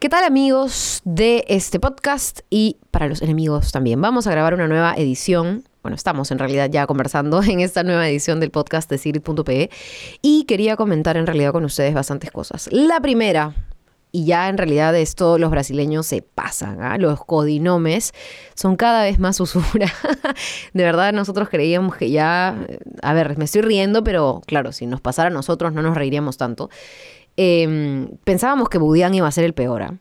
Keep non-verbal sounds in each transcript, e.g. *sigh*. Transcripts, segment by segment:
¿Qué tal amigos de este podcast y para los enemigos también? Vamos a grabar una nueva edición. Bueno, estamos en realidad ya conversando *laughs* en esta nueva edición del podcast de Sirit.pe y quería comentar en realidad con ustedes bastantes cosas. La primera, y ya en realidad esto los brasileños se pasan, ¿ah? los codinomes son cada vez más usura. *laughs* de verdad nosotros creíamos que ya, a ver, me estoy riendo, pero claro, si nos pasara a nosotros no nos reiríamos tanto. Em, pensábamos que Budián iba a ser el peor, ¿ah?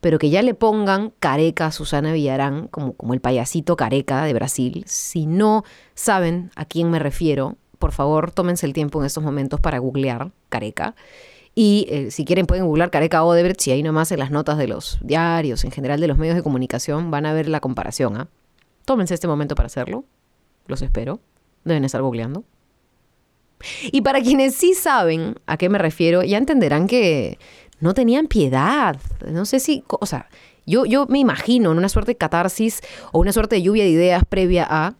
pero que ya le pongan careca a Susana Villarán, como, como el payasito careca de Brasil. Si no saben a quién me refiero, por favor, tómense el tiempo en estos momentos para googlear careca. Y eh, si quieren pueden googlear Careca Odebrecht y ahí nomás en las notas de los diarios, en general de los medios de comunicación, van a ver la comparación. ¿ah? Tómense este momento para hacerlo. Los espero. Deben estar googleando. Y para quienes sí saben a qué me refiero, ya entenderán que no tenían piedad. No sé si, o sea, yo, yo me imagino en una suerte de catarsis o una suerte de lluvia de ideas previa a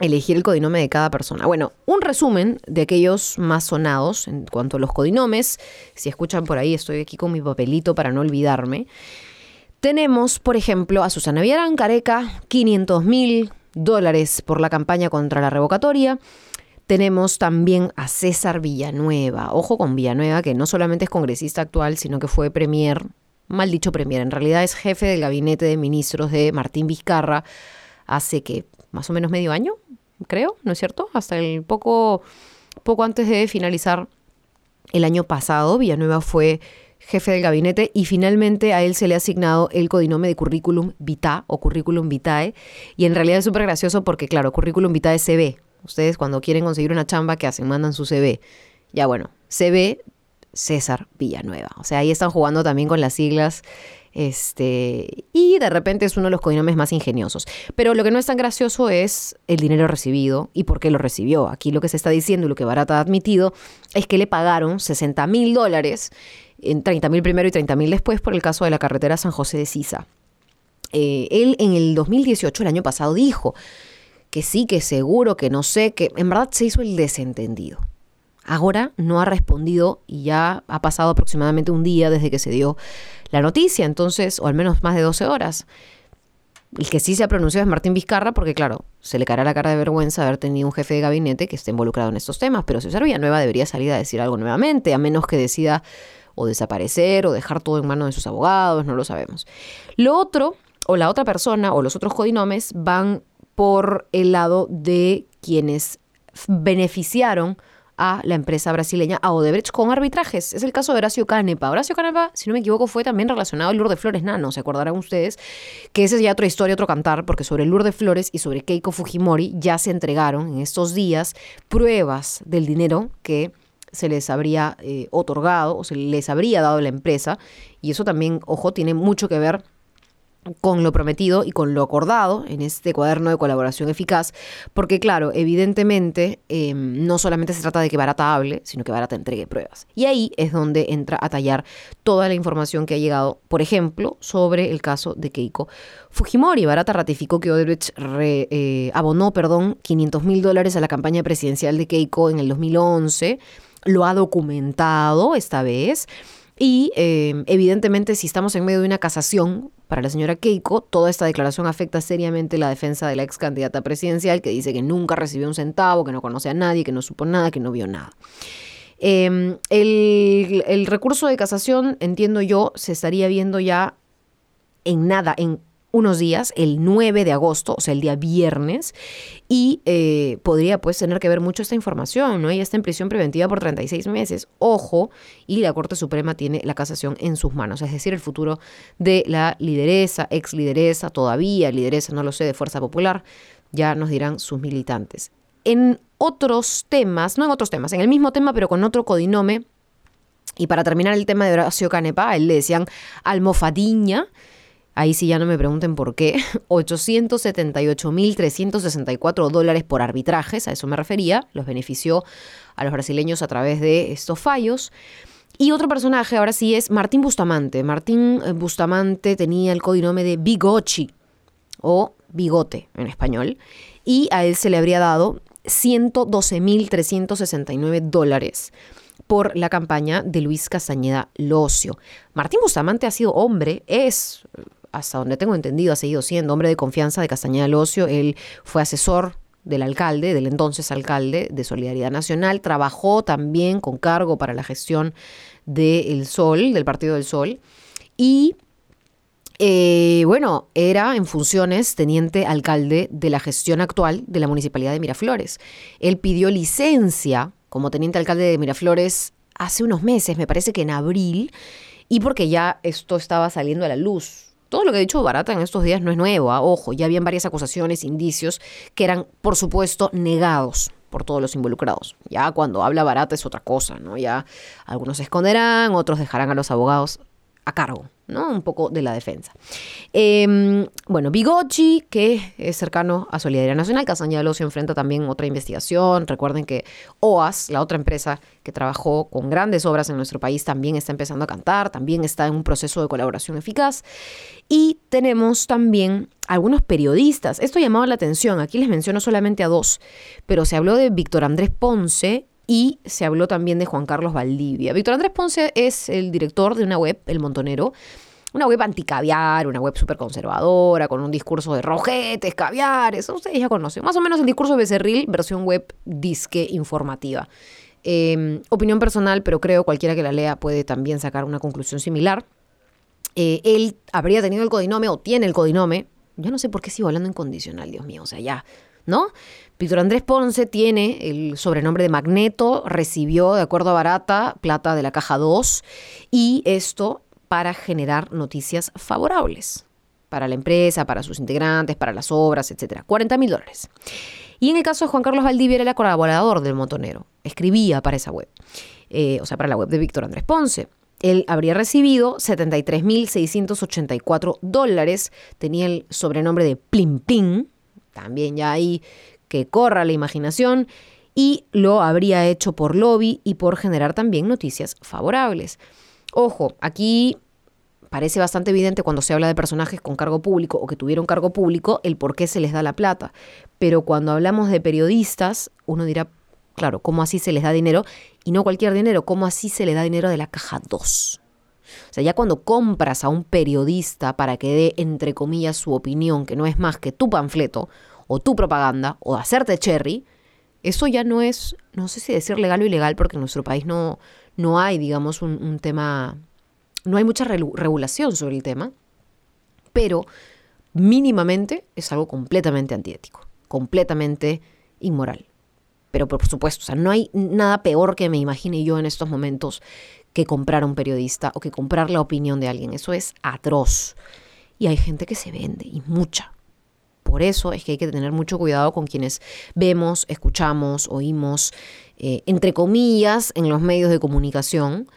elegir el codinome de cada persona. Bueno, un resumen de aquellos más sonados en cuanto a los codinomes. Si escuchan por ahí, estoy aquí con mi papelito para no olvidarme. Tenemos, por ejemplo, a Susana Villarán Careca, 500 mil dólares por la campaña contra la revocatoria. Tenemos también a César Villanueva. Ojo con Villanueva, que no solamente es congresista actual, sino que fue premier, mal dicho premier, en realidad es jefe del gabinete de ministros de Martín Vizcarra hace que más o menos medio año, creo, ¿no es cierto? Hasta el poco, poco antes de finalizar el año pasado, Villanueva fue jefe del gabinete y finalmente a él se le ha asignado el codinome de currículum vitae o currículum vitae y en realidad es súper gracioso porque claro, currículum vitae se ve Ustedes cuando quieren conseguir una chamba, ¿qué hacen? Mandan su CV. Ya bueno, CV César Villanueva. O sea, ahí están jugando también con las siglas. Este, y de repente es uno de los codinomes más ingeniosos. Pero lo que no es tan gracioso es el dinero recibido y por qué lo recibió. Aquí lo que se está diciendo y lo que Barata ha admitido es que le pagaron 60 mil dólares, en 30 mil primero y 30 mil después, por el caso de la carretera San José de Sisa. Eh, él en el 2018, el año pasado, dijo que sí, que seguro, que no sé, que en verdad se hizo el desentendido. Ahora no ha respondido y ya ha pasado aproximadamente un día desde que se dio la noticia, entonces, o al menos más de 12 horas. El que sí se ha pronunciado es Martín Vizcarra, porque claro, se le caerá la cara de vergüenza haber tenido un jefe de gabinete que esté involucrado en estos temas, pero César Villanueva debería salir a decir algo nuevamente, a menos que decida o desaparecer o dejar todo en manos de sus abogados, no lo sabemos. Lo otro, o la otra persona, o los otros codinomes van por el lado de quienes beneficiaron a la empresa brasileña, a Odebrecht, con arbitrajes. Es el caso de Horacio Canepa. Horacio Canepa, si no me equivoco, fue también relacionado al Lourdes Flores Nano, se acordarán ustedes, que esa es ya otra historia, otro cantar, porque sobre Lourdes Flores y sobre Keiko Fujimori ya se entregaron en estos días pruebas del dinero que se les habría eh, otorgado o se les habría dado la empresa. Y eso también, ojo, tiene mucho que ver con lo prometido y con lo acordado en este cuaderno de colaboración eficaz, porque claro, evidentemente em, no solamente se trata de que Barata hable, sino que Barata entregue pruebas. Y ahí es donde entra a tallar toda la información que ha llegado, por ejemplo, sobre el caso de Keiko Fujimori. Barata ratificó que Odebrecht eh, abonó, perdón, 500 mil dólares a la campaña presidencial de Keiko en el 2011, lo ha documentado esta vez. Y em, evidentemente si estamos en medio de una casación para la señora Keiko, toda esta declaración afecta seriamente la defensa de la ex candidata presidencial que dice que nunca recibió un centavo, que no conoce a nadie, que no supo nada, que no vio nada. Em, el, el recurso de casación, entiendo yo, se estaría viendo ya en nada, en unos días, el 9 de agosto, o sea, el día viernes, y eh, podría pues tener que ver mucho esta información, ¿no? Ella está en prisión preventiva por 36 meses, ojo, y la Corte Suprema tiene la casación en sus manos, es decir, el futuro de la lideresa, ex lideresa, todavía lideresa, no lo sé, de Fuerza Popular, ya nos dirán sus militantes. En otros temas, no en otros temas, en el mismo tema, pero con otro codinome, y para terminar el tema de Horacio Canepa, él le decían almofadiña, ahí sí ya no me pregunten por qué, *laughs* 878.364 dólares por arbitrajes, a eso me refería, los benefició a los brasileños a través de estos fallos. Y otro personaje ahora sí es Martín Bustamante. Martín eh, Bustamante tenía el codinome de Bigochi o bigote en español y a él se le habría dado 112.369 dólares por la campaña de Luis Castañeda Locio. Martín Bustamante ha sido hombre, es, hasta donde tengo entendido, ha seguido siendo hombre de confianza de Castañeda Locio. Él fue asesor del alcalde, del entonces alcalde de Solidaridad Nacional, trabajó también con cargo para la gestión del Sol, del Partido del Sol, y eh, bueno, era en funciones teniente alcalde de la gestión actual de la Municipalidad de Miraflores. Él pidió licencia como teniente alcalde de Miraflores hace unos meses, me parece que en abril, y porque ya esto estaba saliendo a la luz. Todo lo que ha dicho Barata en estos días no es nuevo, ¿ah? ojo, ya habían varias acusaciones, indicios que eran, por supuesto, negados por todos los involucrados. Ya cuando habla Barata es otra cosa, ¿no? Ya algunos se esconderán, otros dejarán a los abogados a cargo. ¿no? Un poco de la defensa. Em, bueno, Bigochi, que es cercano a Solidaridad Nacional, Casaña se enfrenta también otra investigación. Recuerden que OAS, la otra empresa que trabajó con grandes obras en nuestro país, también está empezando a cantar, también está en un proceso de colaboración eficaz. Y tenemos también algunos periodistas. Esto llamaba la atención, aquí les menciono solamente a dos, pero se habló de Víctor Andrés Ponce y se habló también de Juan Carlos Valdivia. Víctor Andrés Ponce es el director de una web, El Montonero, una web anticaviar, una web súper conservadora, con un discurso de rojetes, caviares, ustedes ya conocen. Más o menos el discurso de Becerril, versión web disque informativa. Em, opinión personal, pero creo cualquiera que la lea puede también sacar una conclusión similar. Eh, él habría tenido el codinome o tiene el codinome. Yo no sé por qué sigo hablando en condicional, Dios mío, o sea, ya, ¿no? Víctor Andrés Ponce tiene el sobrenombre de Magneto, recibió, de acuerdo a Barata, plata de la caja 2, y esto para generar noticias favorables para la empresa, para sus integrantes, para las obras, etcétera. 40 mil dólares. Y en el caso de Juan Carlos Valdivia era colaborador del Motonero, escribía para esa web, eh, o sea, para la web de Víctor Andrés Ponce. Él habría recibido 73.684 dólares, tenía el sobrenombre de Plim Plim, también ya ahí que corra la imaginación, y lo habría hecho por lobby y por generar también noticias favorables. Ojo, aquí parece bastante evidente cuando se habla de personajes con cargo público o que tuvieron cargo público el por qué se les da la plata. Pero cuando hablamos de periodistas, uno dirá, claro, ¿cómo así se les da dinero? Y no cualquier dinero, ¿cómo así se le da dinero de la caja 2? O sea, ya cuando compras a un periodista para que dé, entre comillas, su opinión, que no es más que tu panfleto o tu propaganda o hacerte cherry, eso ya no es, no sé si decir legal o ilegal, porque en nuestro país no, no hay, digamos, un, tema, no hay mucha regulación sobre el tema, pero mínimamente es algo completamente antiético, completamente inmoral. Pero por supuesto, o sea, no hay nada peor que me imagine yo en estos momentos que comprar a un periodista o que comprar la opinión de alguien. Eso es atroz. Y hay gente que se vende, y mucha. Por eso es que hay que tener mucho cuidado con quienes vemos, escuchamos, oímos, eh, entre comillas, en los medios de comunicación.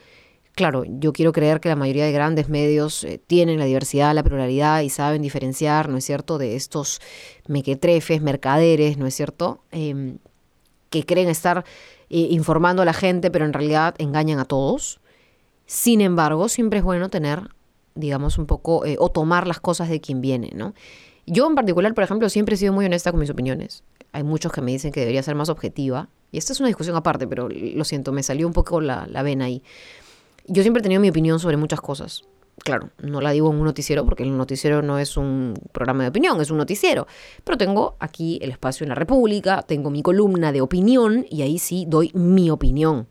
Claro, yo quiero creer que la mayoría de grandes medios eh, tienen la diversidad, la pluralidad y saben diferenciar, ¿no es cierto?, de estos mequetrefes, mercaderes, ¿no es cierto?, em, que creen estar eh, informando a la gente, pero en realidad engañan a todos. Sin embargo, siempre es bueno tener, digamos, un poco, o tomar las cosas de quien viene, ¿no? Yo en particular, por ejemplo, siempre he sido muy honesta con mis opiniones. Hay muchos que me dicen que debería ser más objetiva. Y esta es una discusión aparte, pero lo siento, me salió un poco la, la vena ahí. Yo siempre he tenido mi opinión sobre muchas cosas. Claro, no la digo en un noticiero porque el noticiero no es un programa de opinión, es un noticiero. Pero tengo aquí el espacio en la República, tengo mi columna de opinión y ahí sí doy mi opinión.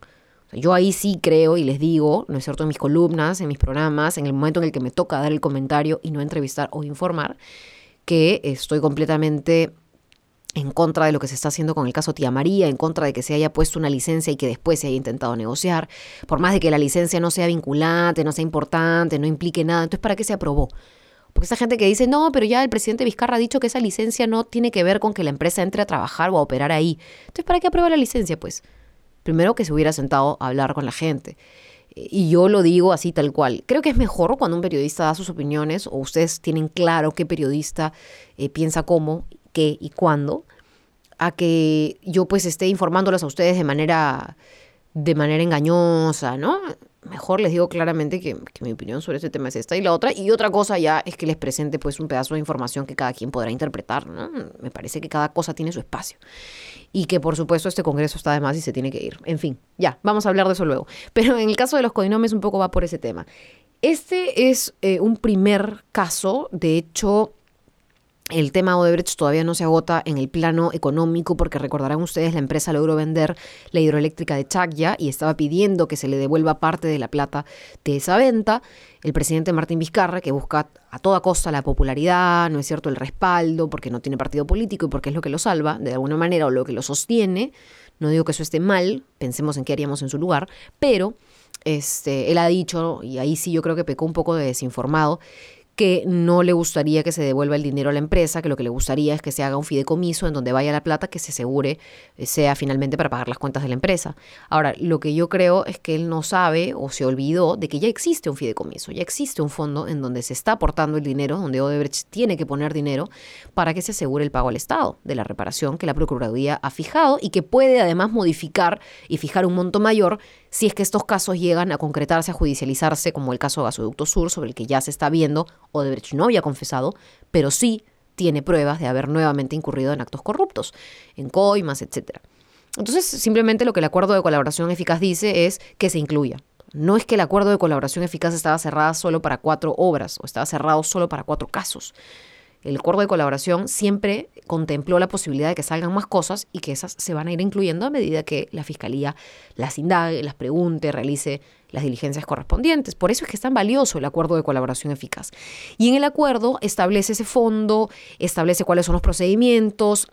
Yo ahí sí creo y les digo, ¿no es cierto?, en mis columnas, en mis programas, en el momento en el que me toca dar el comentario y no entrevistar o informar, que estoy completamente en contra de lo que se está haciendo con el caso Tía María, en contra de que se haya puesto una licencia y que después se haya intentado negociar, por más de que la licencia no sea vinculante, no sea importante, no implique nada, entonces ¿para qué se aprobó? Porque esa gente que dice, no, pero ya el presidente Vizcarra ha dicho que esa licencia no tiene que ver con que la empresa entre a trabajar o a operar ahí. Entonces, ¿para qué aprueba la licencia? Pues primero que se hubiera sentado a hablar con la gente. Y yo lo digo así tal cual. Creo que es mejor cuando un periodista da sus opiniones o ustedes tienen claro qué periodista eh, piensa cómo, qué y cuándo, a que yo pues esté informándolos a ustedes de manera de manera engañosa, ¿no? Mejor les digo claramente que, mi opinión sobre este tema es esta y la otra. Y otra cosa ya es que les presente pues un pedazo de información que cada quien podrá interpretar, ¿no? Me parece que cada cosa tiene su espacio. Y que por supuesto este congreso está de más y se tiene que ir. En fin, ya, vamos a hablar de eso luego. Pero en el caso de los codinomes un poco va por ese tema. Este es eh, un primer caso, de hecho el tema Odebrecht todavía no se agota en el plano económico porque recordarán ustedes la empresa logró vender la hidroeléctrica de Chagya y estaba pidiendo que se le devuelva parte de la plata de esa venta. El presidente Martín Vizcarra, que busca a toda costa la popularidad, no es cierto, el respaldo, porque no tiene partido político y porque es lo que lo salva, de alguna manera, o lo que lo sostiene. No digo que eso esté mal, pensemos en qué haríamos en su lugar, pero este, él ha dicho, y ahí sí yo creo que pecó un poco de desinformado, que no le gustaría que se devuelva el dinero a la empresa, que lo que le gustaría es que se haga un fideicomiso en donde vaya la plata que se asegure eh, sea finalmente para pagar las cuentas de la empresa. Ahora, lo que yo creo es que él no sabe o se olvidó de que ya existe un fideicomiso, ya existe un fondo en donde se está aportando el dinero, donde Odebrecht tiene que poner dinero para que se asegure el pago al Estado de la reparación que la Procuraduría ha fijado y que puede además modificar y fijar un monto mayor si es que estos casos llegan a concretarse, a judicializarse, como el caso de Gasoducto Sur, sobre el que ya se está viendo, Odebrecht no había confesado, pero sí tiene pruebas de haber nuevamente incurrido en actos corruptos, en coimas, etc. Entonces, simplemente lo que el acuerdo de colaboración eficaz dice es que se incluya. No es que el acuerdo de colaboración eficaz estaba cerrado solo para cuatro obras o estaba cerrado solo para cuatro casos el acuerdo de colaboración siempre contempló la posibilidad de que salgan más cosas y que esas se van a ir incluyendo a medida que la Fiscalía las indague, las pregunte, realice las diligencias correspondientes. Por eso es que es tan valioso el acuerdo de colaboración eficaz. Y en el acuerdo establece ese fondo, establece cuáles son los procedimientos,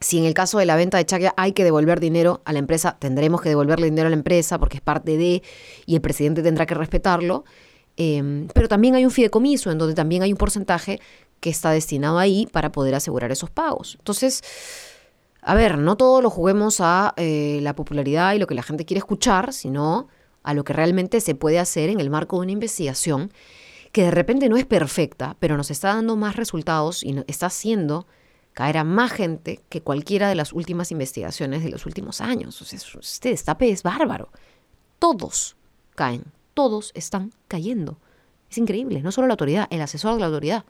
si en el caso de la venta de Chagua hay que devolver dinero a la empresa, tendremos que devolverle dinero a la empresa porque es parte de y el presidente tendrá que respetarlo. Em, pero también hay un fideicomiso en donde también hay un porcentaje que está destinado ahí para poder asegurar esos pagos. Entonces, a ver, no todo lo juguemos a eh, la popularidad y lo que la gente quiere escuchar, sino a lo que realmente se puede hacer en el marco de una investigación que de repente no es perfecta, pero nos está dando más resultados y está haciendo caer a más gente que cualquiera de las últimas investigaciones de los últimos años. O sea, este destape es bárbaro. Todos caen, todos están cayendo. Es increíble, no solo la autoridad, el asesor de la autoridad.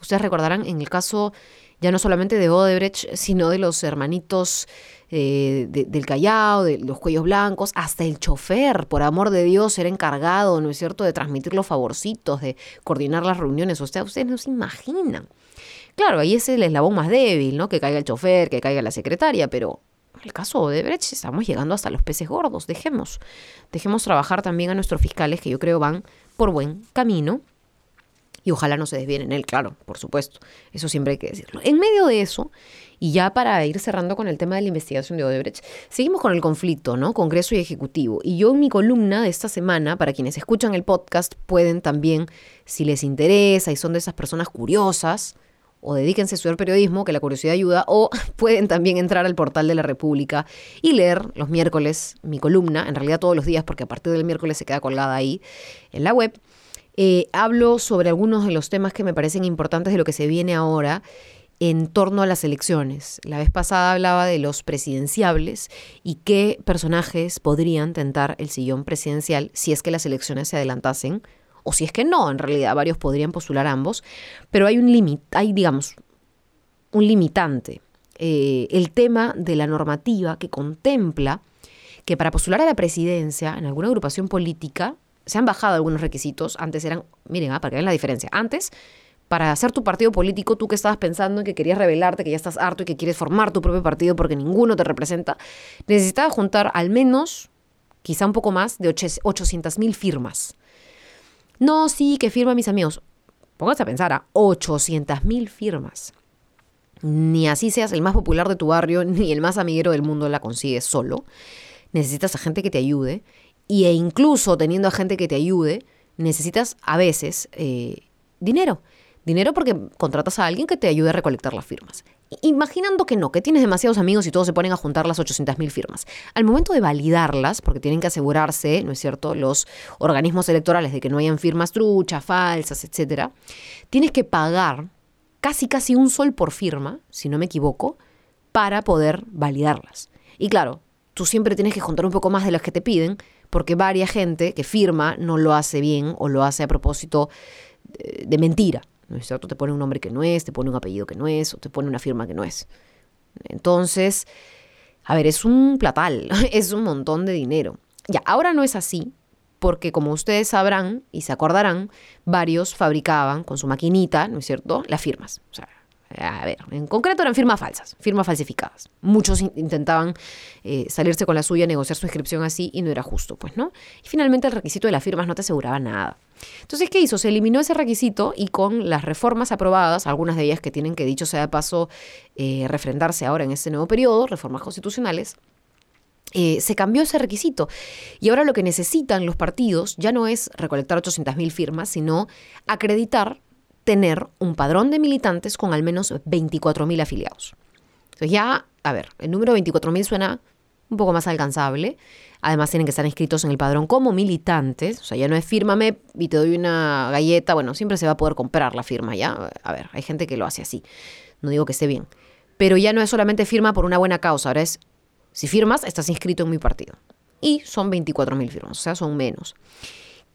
Ustedes recordarán en el caso ya no solamente de Odebrecht, sino de los hermanitos eh, del Callao, de los cuellos blancos, hasta el chofer, por amor de Dios, era encargado, ¿no es cierto?, de transmitir los favorcitos, de coordinar las reuniones. O ustedes no se imaginan. Claro, ahí es el eslabón más débil, ¿no? Que caiga el chofer, que caiga la secretaria, pero en el caso de Odebrecht estamos llegando hasta los peces gordos. Dejemos, dejemos trabajar también a nuestros fiscales, que yo creo van por buen camino y ojalá no se desvíen en él, claro, por supuesto. Eso siempre hay que decirlo. En medio de eso, y ya para ir cerrando con el tema de la investigación de Odebrecht, seguimos con el conflicto, ¿no? Congreso y Ejecutivo. Y yo en mi columna de esta semana, para quienes escuchan el podcast, pueden también, si les interesa y son de esas personas curiosas, o dedíquense a estudiar periodismo, que la curiosidad ayuda, o *laughs* pueden también entrar al portal de la República y leer los miércoles mi columna, en realidad todos los días, porque a partir del miércoles se queda colgada ahí en la web eh, hablo sobre algunos de los temas que me parecen importantes de lo que se viene ahora en torno a las elecciones. La vez pasada hablaba de los presidenciables y qué personajes podrían tentar el sillón presidencial si es que las elecciones se adelantasen o si es que no, en realidad varios podrían postular ambos, pero hay un límite, hay digamos un limitante. Eh, el tema de la normativa que contempla que para postular a la presidencia en alguna agrupación política se han bajado algunos requisitos. Antes eran, miren, ah, para que vean la diferencia. Antes, para hacer tu partido político, tú que estabas pensando en que querías rebelarte, que ya estás harto y que quieres formar tu propio partido porque ninguno te representa, necesitabas juntar al menos, quizá un poco más, de 800 mil firmas. No, sí, que firma mis amigos. Póngase a pensar, a 800 mil firmas. Ni así seas el más popular de tu barrio, *laughs* ni el más amiguero del mundo la consigues solo. Necesitas a gente que te ayude y e incluso teniendo a gente que te ayude, necesitas a veces eh, dinero. Dinero porque contratas a alguien que te ayude a recolectar las firmas. Imaginando que no, que tienes demasiados amigos y todos se ponen a juntar las 800.000 firmas. Al momento de validarlas, porque tienen que asegurarse, ¿no es cierto?, los organismos electorales de que no hayan firmas truchas, falsas, etcétera, tienes que pagar casi casi un sol por firma, si no me equivoco, para poder validarlas. Y claro, tú siempre tienes que juntar un poco más de las que te piden, porque varia gente que firma no lo hace bien o lo hace a propósito de, de mentira. ¿No es cierto? Te pone un nombre que no es, te pone un apellido que no es, o te pone una firma que no es. Entonces, a ver, es un platal, *laughs* es un montón de dinero. Ya, ahora no es así, porque como ustedes sabrán y se acordarán, varios fabricaban con su maquinita, ¿no es cierto?, las firmas. O sea, a ver, en concreto eran firmas falsas, firmas falsificadas. Muchos intentaban eh, salirse con la suya, negociar su inscripción así y no era justo, pues, ¿no? Y finalmente el requisito de las firmas no te aseguraba nada. Entonces, ¿qué hizo? Se eliminó ese requisito y con las reformas aprobadas, algunas de ellas que tienen que, dicho sea de paso, eh, refrendarse ahora en este nuevo periodo, reformas constitucionales, eh, se cambió ese requisito. Y ahora lo que necesitan los partidos ya no es recolectar 800.000 firmas, sino acreditar tener un padrón de militantes con al menos 24.000 afiliados. Entonces ya, a ver, el número 24.000 suena un poco más alcanzable. Además tienen que estar inscritos en el padrón como militantes. O sea, ya no es fírmame y te doy una galleta. Bueno, siempre se va a poder comprar la firma, ¿ya? A ver, hay gente que lo hace así. No digo que esté bien. Pero ya no es solamente firma por una buena causa. Ahora es, si firmas, estás inscrito en mi partido. Y son 24.000 firmas, o sea, son menos.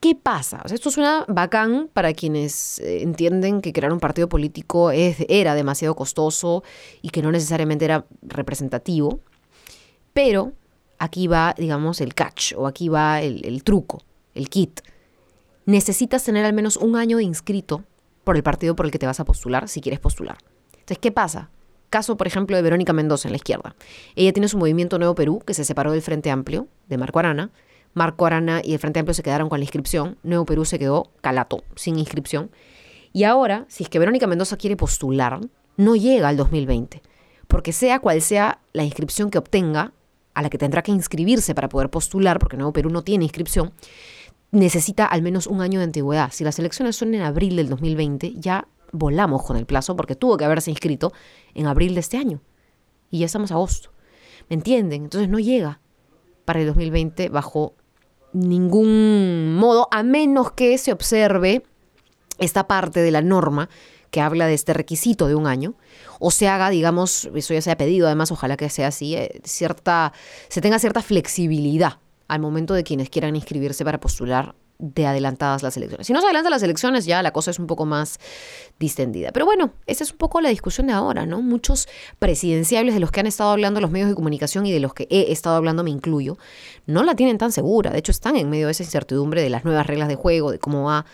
¿Qué pasa? esto suena bacán para quienes eh, entienden que crear un partido político era demasiado costoso y que no necesariamente era representativo. Pero aquí va, digamos, el catch o aquí va el, el truco, el kit. Necesitas tener al menos un año de inscrito por el partido por el que te vas a postular si quieres postular. Entonces, ¿qué pasa? Caso, por ejemplo, de Verónica Mendoza en la izquierda. Ella tiene su movimiento Nuevo Perú, que se separó del Frente Amplio, de Marco Arana, Marco Arana y el Frente Amplio se quedaron con la inscripción, Nuevo Perú se quedó calato, sin inscripción. Y ahora, si es que Verónica Mendoza quiere postular, no llega al 2020, porque sea cual sea la inscripción que obtenga, a la que tendrá que inscribirse para poder postular, porque Nuevo Perú no tiene inscripción, necesita al menos un año de antigüedad. Si las elecciones son en abril del 2020, ya volamos con el plazo, porque tuvo que haberse inscrito en abril de este año. Y ya estamos a agosto. ¿Me entienden? Entonces no llega para el 2020 bajo ningún modo, a menos que se observe esta parte de la norma que habla de este requisito de un año, o se haga, digamos, eso ya se ha pedido, además, ojalá que sea así, eh, cierta, se tenga cierta flexibilidad al momento de quienes quieran inscribirse para postular de adelantadas las elecciones. Si no se adelantan las elecciones, ya la cosa es un poco más distendida. Pero bueno, esa es un poco la discusión de ahora, ¿no? Muchos presidenciables de los que han estado hablando los medios de comunicación y de los que he estado hablando, me incluyo, no la tienen tan segura. De hecho, están en medio de esa incertidumbre de las nuevas reglas de juego, de cómo va,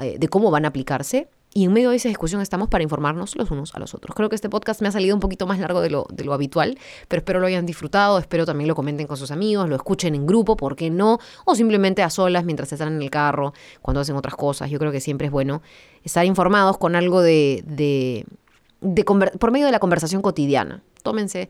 eh, de cómo van a aplicarse. Y en medio de esa discusión estamos para informarnos los unos a los otros. Creo que este podcast me ha salido un poquito más largo de lo, de lo habitual, pero espero lo hayan disfrutado, espero también lo comenten con sus amigos, lo escuchen en grupo, ¿por qué no? O simplemente a solas mientras están en el carro, cuando hacen otras cosas. Yo creo que siempre es bueno estar informados con algo de, de, de por medio de la conversación cotidiana. Tómense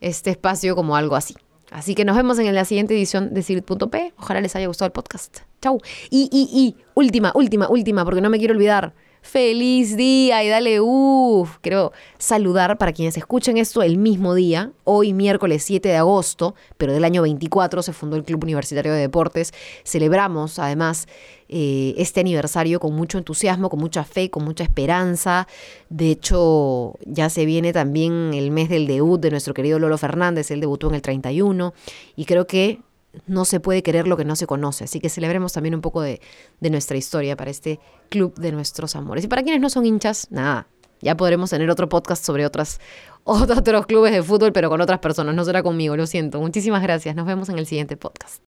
este espacio como algo así. Así que nos vemos en la siguiente edición de Cirit.p. Ojalá les haya gustado el podcast. Chau. Y, y, y, última, última, última, porque no me quiero olvidar feliz día y dale uff. Quiero saludar para quienes escuchen esto el mismo día, hoy miércoles 7 de agosto, pero del año 24 se fundó el Club Universitario de Deportes. Celebramos además eh, este aniversario con mucho entusiasmo, con mucha fe, con mucha esperanza. De hecho, ya se viene también el mes del debut de nuestro querido Lolo Fernández, él debutó en el 31 y creo que no se puede querer lo que no se conoce. Así que celebremos también un poco de, nuestra historia para este club de nuestros amores. Y para quienes no son hinchas, nada, ya podremos tener otro podcast sobre otras, *laughs* otros clubes de fútbol, pero con otras personas. No será conmigo, lo siento. Muchísimas gracias. Nos vemos en el siguiente podcast.